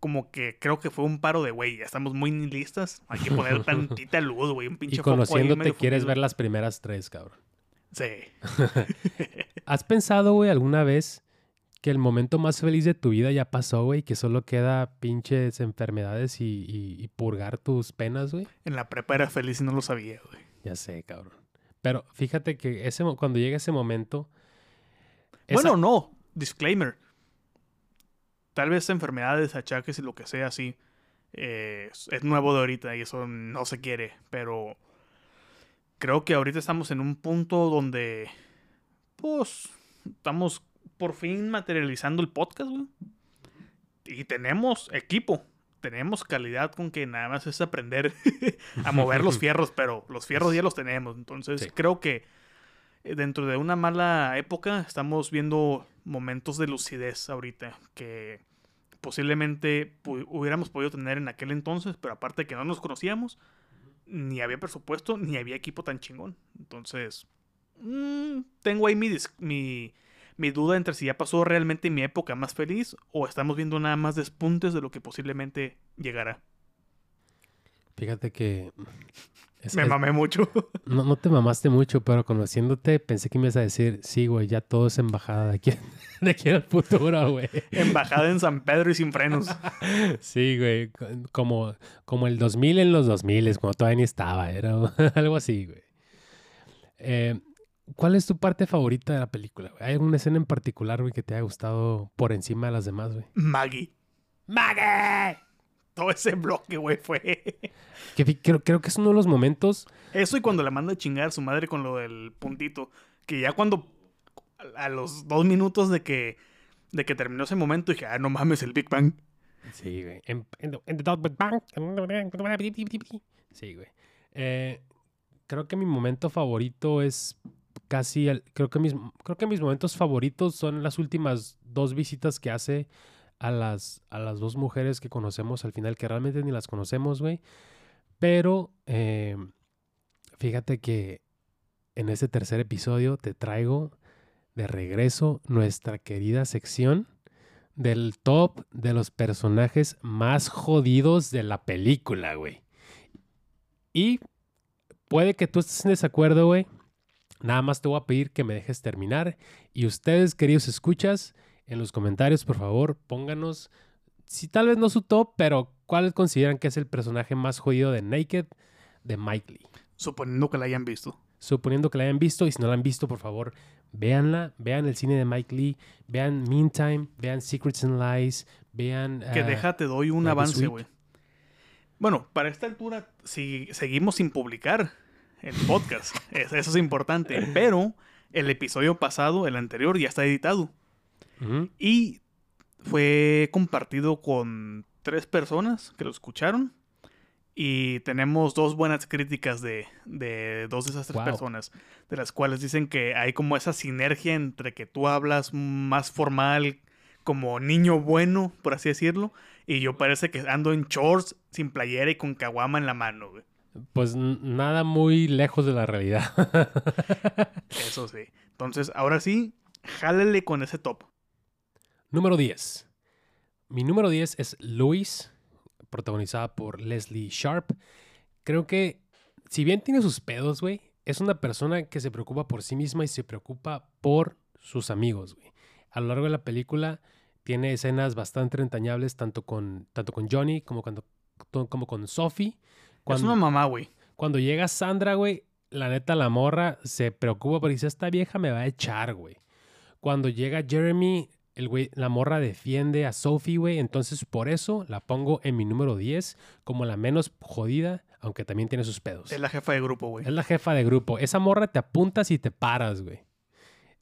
como que creo que fue un paro de, güey, ya estamos muy listas, hay que poner tantita luz, güey, un pinche Y conociéndote quieres fundido". ver las primeras tres, cabrón. Sí. ¿Has pensado, güey, alguna vez que el momento más feliz de tu vida ya pasó, güey? Que solo queda pinches enfermedades y, y- y purgar tus penas, güey. En la prepa era feliz y no lo sabía, güey. Ya sé, cabrón. Pero fíjate que ese, cuando llega ese momento... esa- Bueno, no. Disclaimer. Tal vez enfermedades, achaques y lo que sea así. eh, es nuevo de ahorita y eso no se quiere. Pero creo que ahorita estamos en un punto donde. Pues. Estamos por fin materializando el podcast, güey. Y tenemos equipo. Tenemos calidad con que nada más es aprender a mover los fierros, pero los fierros ya los tenemos. Entonces Sí. creo que eh, dentro de una mala época estamos viendo momentos de lucidez ahorita que posiblemente pu- hubiéramos podido tener en aquel entonces, pero aparte de que no nos conocíamos, ni había presupuesto, ni había equipo tan chingón. Entonces, mm, tengo ahí mi, mi duda entre si ya pasó realmente mi época más feliz o estamos viendo nada más despuntes de lo que posiblemente llegará. Fíjate que... es- Me mamé mucho. no, no te mamaste mucho, pero conociéndote pensé que me ibas a decir, sí, güey, ya todo es embajada de aquí, de aquí al futuro, güey. Embajada en San Pedro y sin frenos. Sí, güey, co- como, como el 2000 en los 2000, cuando todavía ni estaba, era algo así, güey. Eh, ¿Cuál es tu parte favorita de la película? güey? ¿Hay alguna escena en particular, güey, que te haya gustado por encima de las demás, güey? Maggie. ¡Maggie! todo ese bloque, güey, fue. Que creo, creo que es uno de los momentos. Eso y cuando la manda a chingar a su madre con lo del puntito. Que ya cuando. A los dos minutos de que. De que terminó ese momento, dije, ah, no mames, el Big Bang. Sí, güey. En, en, the- en the dog Big Bang. Sí, güey. Eh, creo que mi momento favorito es casi el. Creo que mis, creo que mis momentos favoritos son las últimas dos visitas que hace a las, a las dos mujeres que conocemos al final, que realmente ni las conocemos, güey. Pero eh, fíjate que en este tercer episodio te traigo de regreso nuestra querida sección del top de los personajes más jodidos de la película, güey. Y puede que tú estés en desacuerdo, güey. Nada más te voy a pedir que me dejes terminar. Y ustedes, queridos escuchas, en los comentarios, por favor, pónganos, si tal vez no su top, pero cuál consideran que es el personaje más jodido de Naked de Mike Lee. Suponiendo que la hayan visto. Suponiendo que la hayan visto, y si no la han visto, por favor, véanla, vean el cine de Mike Lee, vean Meantime, vean Secrets and Lies, vean... Que ah, deja, te doy un avance, güey. Bueno, para esta altura, si seguimos sin publicar el podcast, es- eso es importante. Pero el episodio pasado, el anterior, ya está editado. Y fue compartido con tres personas que lo escucharon. Y tenemos dos buenas críticas de, de dos de esas tres Wow. personas. De las cuales dicen que hay como esa sinergia entre que tú hablas más formal, como niño bueno, por así decirlo. Y yo parece que ando en shorts, sin playera y con caguama en la mano, güey. Pues nada muy lejos de la realidad. Eso sí. Entonces, ahora sí, jálele con ese top. número 10. Mi número 10 es Louis, protagonizada por Leslie Sharp. Creo que, si bien tiene sus pedos, güey, es una persona que se preocupa por sí misma y se preocupa por sus amigos, güey. A lo largo de la película tiene escenas bastante entrañables tanto con, tanto con Johnny como, cuando, como con Sophie. Es una mamá, güey. Cuando llega Sandra, güey, la neta, la morra se preocupa porque dice, esta vieja me va a echar, güey. Cuando llega Jeremy, el güey, la morra defiende a Sophie, güey. Entonces, por eso la pongo en mi número 10 como la menos jodida, aunque también tiene sus pedos. Es la jefa de grupo, güey. Es la jefa de grupo. Esa morra te apuntas y te paras, güey.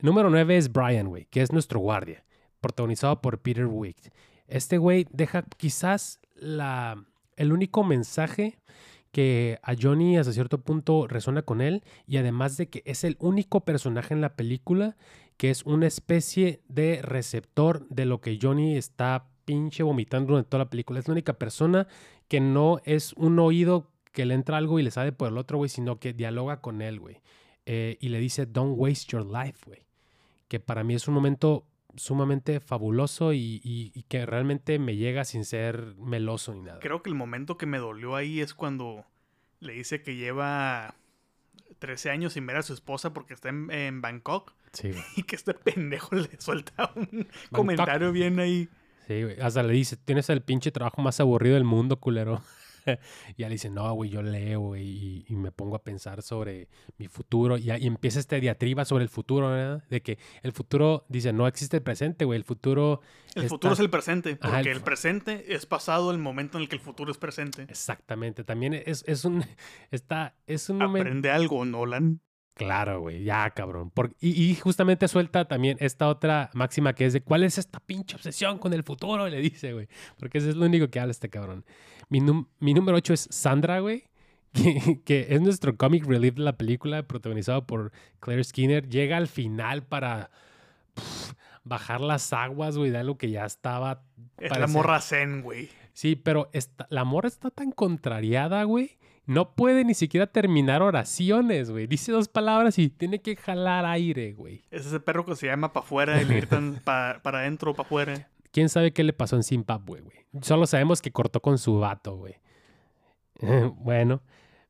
Número 9 es Brian, güey, que es nuestro guardia, protagonizado por Peter Wick. Este güey deja quizás la, el único mensaje que a Johnny hasta cierto punto resuena con él y además de que es el único personaje en la película que es una especie de receptor de lo que Johnny está pinche vomitando durante toda la película. Es la única persona que no es un oído que le entra algo y le sale por el otro, güey, sino que dialoga con él, güey. Eh, y le dice, don't waste your life, güey. Que para mí es un momento sumamente fabuloso y, y- y que realmente me llega sin ser meloso ni nada. Creo que el momento que me dolió ahí es cuando le dice que lleva 13 años sin ver a su esposa porque está en, en Bangkok Sí, güey. y que este pendejo le suelta un comentario bien ahí. Sí, güey. Hasta le dice, tienes el pinche trabajo más aburrido del mundo, culero. y ella le dice, no, güey, yo leo, güey, y, y me pongo a pensar sobre mi futuro. Y, y empieza esta diatriba sobre el futuro, ¿verdad? De que el futuro, dice, no existe el presente, güey. El futuro... El está- futuro es el presente, porque Ajá, el presente es pasado el momento en el que el futuro es presente. Exactamente. También es, es un... Está, es un momento... Aprende algo, Nolan. Claro, güey, ya, cabrón. Por- y, y justamente suelta también esta otra máxima que es de ¿cuál es esta pinche obsesión con el futuro? Le dice, güey. Porque ese es lo único que habla este cabrón. Mi, mi número 8 es Sandra, güey. Que, que es nuestro comic relief de la película, protagonizado por Claire Skinner. Llega al final para bajar las aguas, güey, de algo que ya estaba. Es la morra zen, güey. Sí, pero esta- la morra está tan contrariada, güey. No puede ni siquiera terminar oraciones, güey. Dice dos palabras y tiene que jalar aire, güey. Es ese perro que se llama para afuera y le gritan pa- para adentro o para afuera. ¿Quién sabe qué le pasó en Zimbabue, güey? Solo sabemos que cortó con su vato, güey. bueno,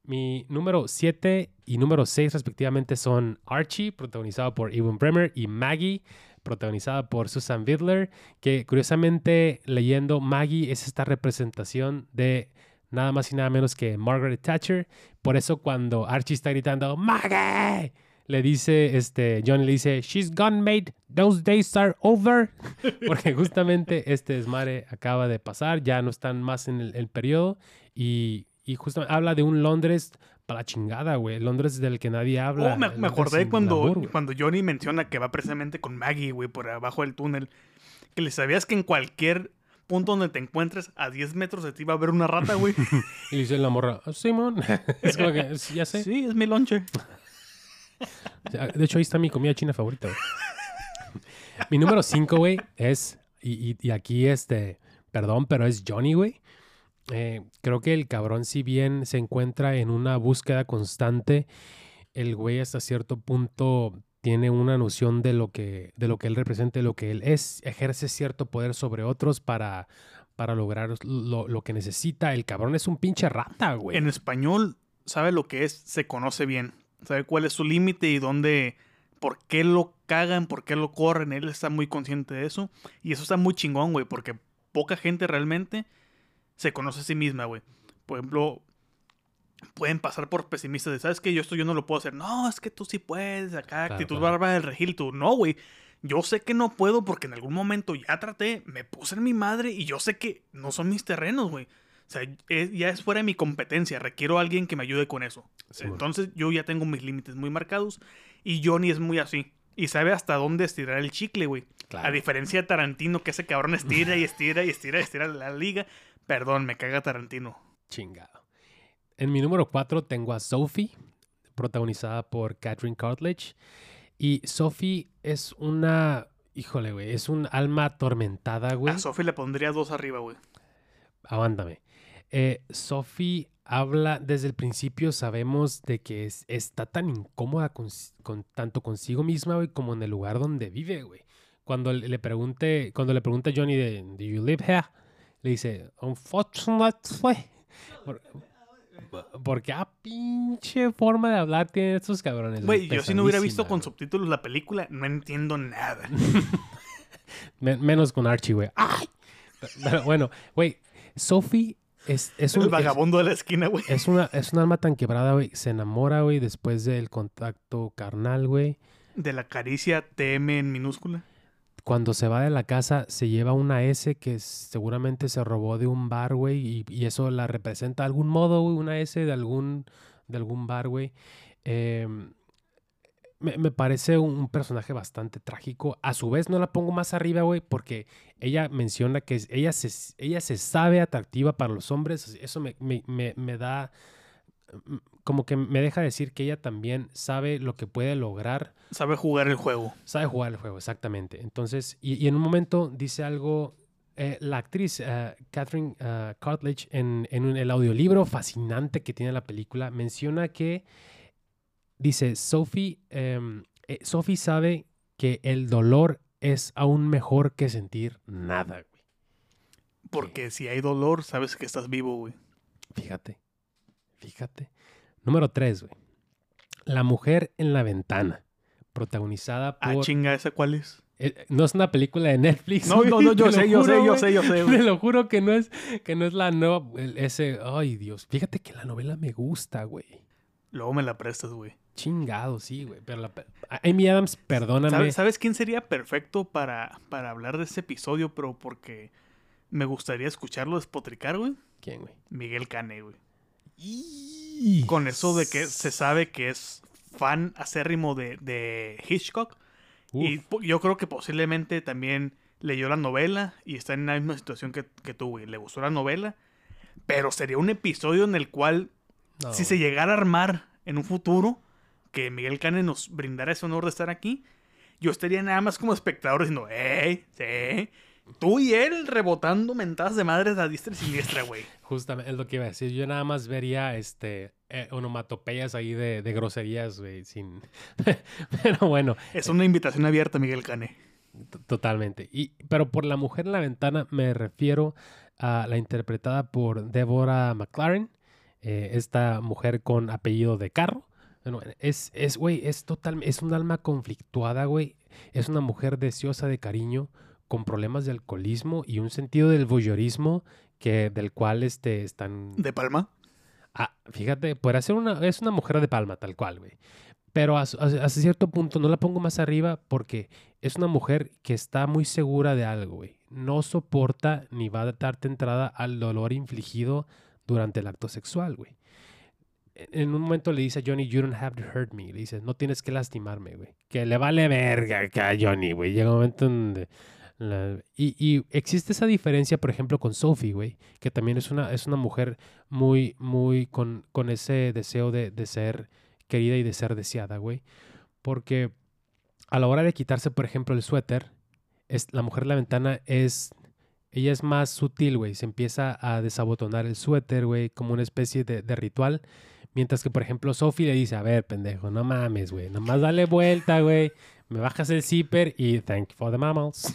mi número 7 y número 6 respectivamente son Archie, protagonizado por Ewan Bremer, y Maggie, protagonizada por Susan Vidler, que curiosamente leyendo Maggie es esta representación de nada más y nada menos que Margaret Thatcher. Por eso cuando Archie está gritando ¡Maggie! le dice, este, Johnny le dice, she's gone, mate, those days are over. Porque justamente este desmadre acaba de pasar, ya no están más en el, el periodo. Y, y justo habla de un Londres para la chingada, güey. Londres del que nadie habla. Oh, me, acordé cuando, cuando Johnny menciona que va precisamente con Maggie, güey, por abajo del túnel. Que le sabías que en cualquier punto donde te encuentres, a 10 metros de ti va a haber una rata, güey. Y dice la morra, "Ah, Simón. es como que, "Sí, ya sé. sí, es mi lonche. De hecho, ahí está mi comida china favorita, güey. mi número 5, güey, es. Y, y- y aquí, este. Perdón, pero es Johnny, güey. Eh, creo que el cabrón, si bien se encuentra en una búsqueda constante, el güey hasta cierto punto tiene una noción de lo que, de lo que él representa, de lo que él es, ejerce cierto poder sobre otros para, para lograr lo, lo que necesita. El cabrón es un pinche rata, güey. En español, sabe lo que es, se conoce bien. Sabe cuál es su límite y dónde, por qué lo cagan, por qué lo corren. Él está muy consciente de eso. Y eso está muy chingón, güey, porque poca gente realmente se conoce a sí misma, güey. Por ejemplo, pueden pasar por pesimistas de, ¿sabes qué? Yo esto yo no lo puedo hacer. No, es que tú sí puedes, acá, Claro, actitud claro. barba del regil, tú. No, güey. Yo sé que no puedo porque en algún momento ya traté, me puse en mi madre y yo sé que no son mis terrenos, güey. O sea, es- ya es fuera de mi competencia. Requiero a alguien que me ayude con eso. Sí, bueno. Entonces yo ya tengo mis límites muy marcados y Johnny es muy así. Y sabe hasta dónde estirar el chicle, güey. Claro. A diferencia de Tarantino, que ese cabrón estira y estira y estira y estira la liga. Perdón, me caga Tarantino. Chingado. En mi número 4 tengo a Sophie, protagonizada por Catherine Cartledge. Y Sophie es una. Híjole, güey. Es un alma atormentada, güey. A Sophie le pondría dos arriba, güey. Aguántame. Eh, Sophie habla desde el principio, sabemos de que es- está tan incómoda con, con- tanto consigo misma, güey, como en el lugar donde vive, güey. Cuando le le pregunte, cuando le pregunta a Johnny de Do you live here? Le dice, Unfortunately. Por- porque a pinche forma de hablar tienen estos cabrones. Güey, yo si no hubiera visto con subtítulos la película, no entiendo nada. Men- menos con Archie, güey. ¡Ay! Pero bueno, güey, Sophie es, es un El es- vagabundo de la esquina, güey. Es una, es un alma tan quebrada, güey. Se enamora, güey, después del contacto carnal, güey. De la caricia TM en minúscula. Cuando se va de la casa, se lleva una S que seguramente se robó de un bar, güey. Y, eso la representa de algún modo, güey. Una S de algún, de algún bar, güey. Em, me, me parece un, personaje bastante trágico. A su vez, no la pongo más arriba, güey, porque ella menciona que ella, se, ella se sabe atractiva para los hombres. Eso me- me- me da. Como que me deja decir que ella también sabe lo que puede lograr Sabe jugar el juego. Sabe jugar el juego, exactamente. Entonces, y, y en un momento dice algo, eh, la actriz eh, Catherine eh, Cartledge en, en un- el audiolibro fascinante que tiene la película, menciona que, dice, Sophie, em, eh, Sophie sabe que el dolor es aún mejor que sentir nada, güey. Porque si hay dolor, sabes que estás vivo, güey. Fíjate, fíjate. Número tres, güey. La mujer en la ventana, protagonizada por... Ah, chinga, ¿esa cuál es? Eh, no es una película de Netflix. No, no, no, yo te sé, yo sé, yo sé, yo sé, Te güey. lo juro que no es, que no es la nueva. el- Ese. Ay, Dios. Fíjate que la novela me gusta, güey. Luego me la prestas, güey. Chingado, sí, güey. Pero la, pe- Amy Adams, perdóname. ¿Sabes, ¿Sabes quién sería perfecto para, para hablar de este episodio? Pero porque me gustaría escucharlo despotricar, güey. ¿Quién, güey? Miguel Cane, güey. Con eso de que se sabe que es fan acérrimo de, de Hitchcock. Y Uf, yo creo que posiblemente también leyó la novela y está en la misma situación que, que tú, güey. Le gustó la novela. Pero sería un episodio en el cual, no, si se llegara a armar en un futuro, que Miguel Cane nos brindara ese honor de estar aquí, yo estaría nada más como espectador diciendo, ¡Ey! ¡Sí! Tú y él rebotando mentadas de madres a diestra y siniestra, güey. Justamente es lo que iba a decir. Yo nada más vería este eh, onomatopeyas ahí de, de groserías, güey. Sin. Pero bueno, Es una invitación abierta, Miguel Cane. Totalmente. Y, pero por la mujer en la ventana me refiero a la interpretada por Deborah McLaren, eh, esta mujer con apellido de carro. Bueno, es, es, güey, es total, es un alma conflictuada, güey. Es una mujer deseosa de cariño, con problemas de alcoholismo y un sentido del voyeurismo que, del cual este, están ¿De Palma? Ah, fíjate, puede ser una, es una mujer de palma, tal cual, güey. Pero hasta cierto punto no la pongo más arriba porque es una mujer que está muy segura de algo, güey. No soporta ni va a darte entrada al dolor infligido durante el acto sexual, güey. E, en un momento le dice a Johnny, you don't have to hurt me. Le dice, no tienes que lastimarme, güey. Que le vale verga acá a Johnny, güey. Llega un momento donde... y, existe esa diferencia, por ejemplo, con Sophie, güey, que también es una, es una mujer muy, muy con, con ese deseo de, de ser querida y de ser deseada, güey. Porque a la hora de quitarse, por ejemplo, el suéter, es, la mujer de la ventana es ella es más sutil, güey. Se empieza a desabotonar el suéter, güey, como una especie de, ritual. Mientras que, por ejemplo, Sophie le dice, a ver, pendejo, no mames, güey. Nomás dale vuelta, güey. Me bajas el zipper y thank you for the mammals.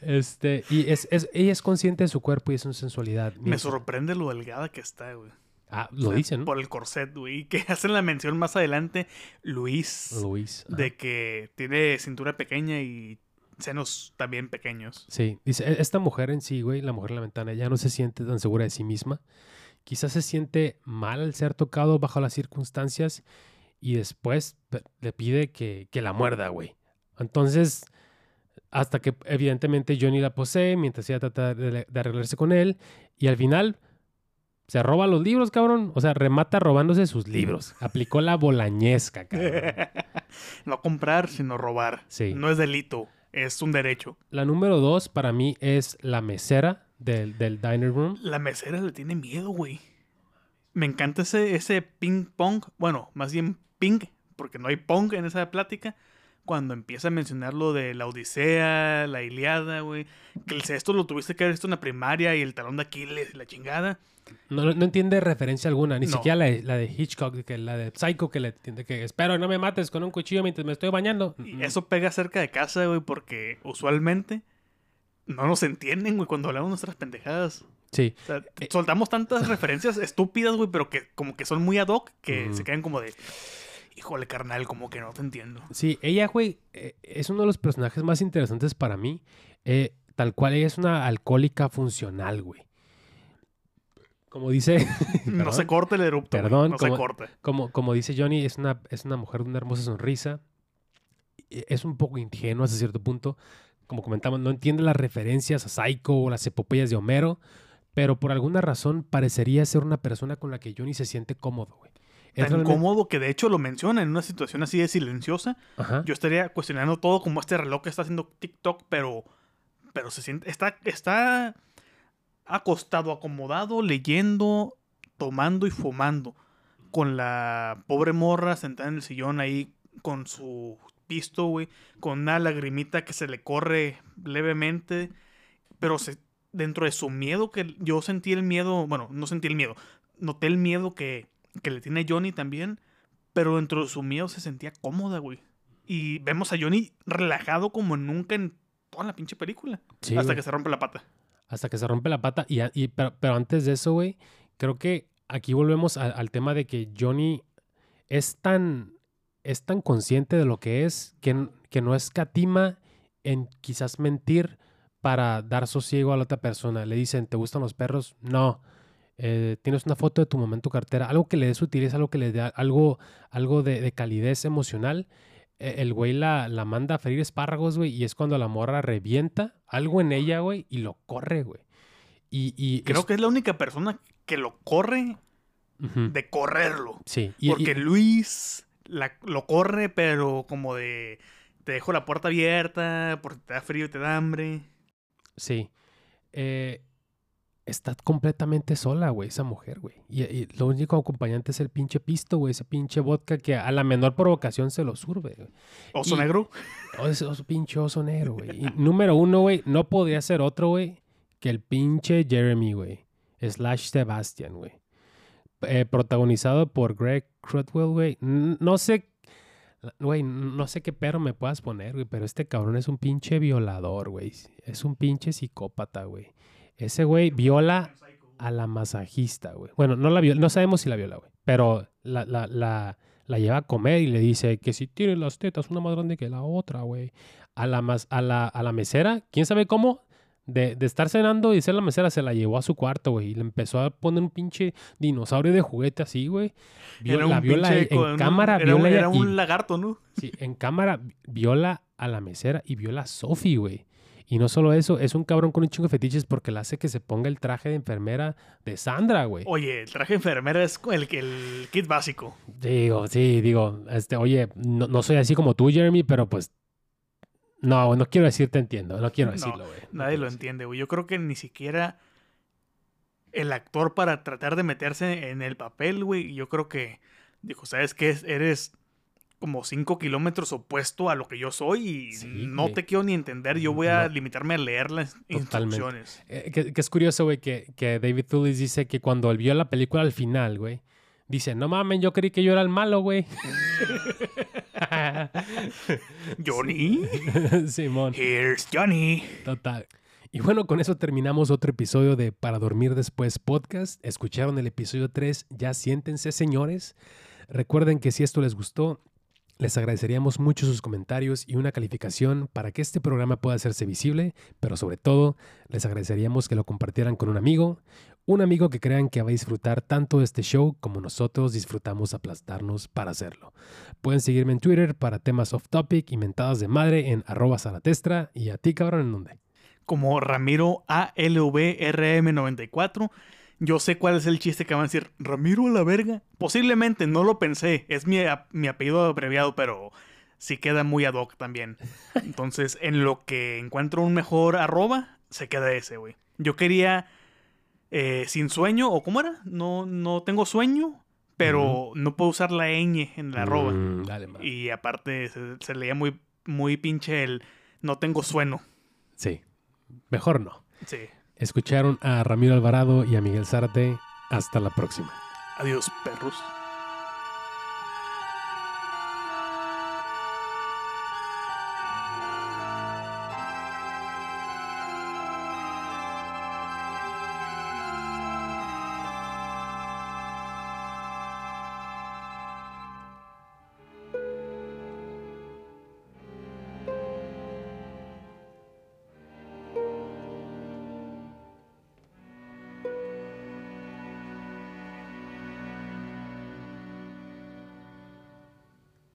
Este, y es, ella es consciente de su cuerpo y es su sensualidad. Me sorprende lo delgada que está, güey. Ah, lo dicen. Por el corset, güey. Que hacen la mención más adelante, Luis. Luis. De que tiene cintura pequeña y senos también pequeños. Sí, dice, e-, esta mujer en sí, güey, la mujer en la ventana, ya no se siente tan segura de sí misma. Quizás se siente mal al ser tocado bajo las circunstancias y después le pide que, que la muerda, güey. Entonces, hasta que evidentemente Johnny la posee mientras ella trata de, de, arreglarse con él y al final se roba los libros, cabrón. O sea, remata robándose sus libros. Aplicó la bolañesca, cabrón. no comprar, sino robar. Sí. No es delito es un derecho. La número dos para mí es la mesera del, del diner room. La mesera le tiene miedo, güey. Me encanta ese, ese ping pong. Bueno, más bien ping, porque no hay pong en esa plática. Cuando empieza a mencionar lo de la Odisea, la Iliada, güey. Que esto lo tuviste que haber visto en la primaria y el talón de Aquiles y la chingada. No, no entiende referencia alguna, ni siquiera la, la, de Hitchcock, que la de Psycho, que le entiende que espero no me mates con un cuchillo mientras me estoy bañando. Y eso pega cerca de casa, güey, porque usualmente no nos entienden, güey, cuando hablamos nuestras pendejadas. Sí. O sea, eh, soltamos tantas referencias estúpidas, güey, pero que como que son muy ad hoc, que se quedan como de... Híjole, carnal, como que no te entiendo. Sí, ella, güey, eh, es uno de los personajes más interesantes para mí. Eh, tal cual, ella es una alcohólica funcional, güey. Como dice. no se corte el erupto. Perdón. No como, se corte. Como, como dice Johnny, es una, es una mujer de una hermosa sonrisa. E, es un poco ingenua hasta cierto punto. Como comentamos, no entiende las referencias a Psycho o las epopeyas de Homero. Pero por alguna razón parecería ser una persona con la que Johnny se siente cómodo, güey. Tan cómodo que de hecho lo menciona en una situación así de silenciosa. Yo estaría cuestionando todo como este reloj que está haciendo TikTok, pero, pero se siente, está, está acostado, acomodado, leyendo, tomando y fumando. Con la pobre morra sentada en el sillón ahí con su pisto, güey. Con una lagrimita que se le corre levemente. Pero se, dentro de su miedo, que yo sentí el miedo, bueno, no sentí el miedo. Noté el miedo que, que le tiene Johnny también. Pero dentro de su miedo se sentía cómoda, güey. Y vemos a Johnny relajado como nunca en toda la pinche película. hasta que se rompe la pata hasta que se rompe la pata. Y, pero, antes de eso, güey, creo que aquí volvemos al tema de que Johnny es tan, es tan consciente de lo que es que, que no escatima en quizás mentir para dar sosiego a la otra persona. Le dicen, ¿te gustan los perros? No. Eh, tienes una foto de tu momento cartera, algo que le dé sutileza, algo que le dé algo, algo de, de calidez emocional e, el güey la, la manda a freír espárragos, güey, y es cuando la morra revienta algo en ella, güey, y lo corre, güey. Y, y Creo que es la única persona que lo corre de correrlo. Sí. Porque Luis lo corre, pero como de te dejo la puerta abierta porque te da frío y te da hambre. Sí. Eh, está completamente sola, güey, esa mujer, güey. Y, lo único acompañante es el pinche pisto, güey, ese pinche vodka que a la menor provocación se lo surbe. ¿Oso negro? Ese oso, pinche oso negro, güey. Y número uno, güey, no podría ser otro, güey, que el pinche Jeremy, güey. Slash Sebastian, güey. Eh, protagonizado por Greg Crutwell, güey. No sé, güey, no sé qué pero me puedas poner, güey, pero este cabrón es un pinche violador, güey. Es un pinche psicópata, güey. Ese güey viola a la masajista, güey. Bueno, no la viola, no sabemos si la viola, güey. Pero la, la, la, la, lleva a comer y le dice que si tiene las tetas una más grande que la otra, güey. A la, a, la, a la mesera, quién sabe cómo, De, de estar cenando y ser la mesera, se la llevó a su cuarto, güey. Y le empezó a poner un pinche dinosaurio de juguete así, güey. Vio- Era un viola pinche en cámara, Era, viola era y- un lagarto, ¿no? Sí, en cámara viola a la mesera y viola a Sophie, güey. Y no solo eso, es un cabrón con un chingo de fetiches porque le hace que se ponga el traje de enfermera de Sandra, güey. Oye, el traje de enfermera es el, el kit básico. Digo, sí, digo, este, oye, no, no soy así como tú, Jeremy, pero pues. No, no quiero decir te entiendo, no quiero decirlo, güey. No Nadie lo decir. entiende, güey. Yo creo que ni siquiera el actor para tratar de meterse en el papel, güey, yo creo que dijo, ¿sabes qué? Eres como cinco kilómetros opuesto a lo que yo soy y Sí, no güey. te quiero ni entender. Yo voy a No. limitarme a leer las Totalmente. instrucciones. Eh, que, que es curioso, güey, que, que David Thewlis dice que cuando él vio la película al final, güey, dice, no mames, yo creí que yo era el malo, güey. Johnny, Simón. here's Johnny. Total. Y bueno, con eso terminamos otro episodio de Para Dormir Después podcast. Escucharon el episodio 3, ya siéntense señores. Recuerden que si esto les gustó, les agradeceríamos mucho sus comentarios y una calificación para que este programa pueda hacerse visible, pero sobre todo les agradeceríamos que lo compartieran con un amigo, un amigo que crean que va a disfrutar tanto este show como nosotros disfrutamos aplastarnos para hacerlo. Pueden seguirme en Twitter para temas off topic y mentadas de madre en arroba salatestra y a ti cabrón en dónde. Como Ramiro ALVRM94. Yo sé cuál es el chiste que van a decir. Ramiro a la verga. Posiblemente, no lo pensé. Es mi, ap- mi apellido abreviado, pero sí queda muy ad hoc también. Entonces, en lo que encuentro un mejor arroba, se queda ese, güey. Yo quería eh, sin sueño, o cómo era, no, no tengo sueño, pero no puedo usar la ñ en la arroba. Mm, dale. Y aparte se, se leía muy, muy pinche el no tengo sueno. Sí, mejor no. Sí. Escucharon a Ramiro Alvarado y a Miguel Zárate. Hasta la próxima. Adiós, perros.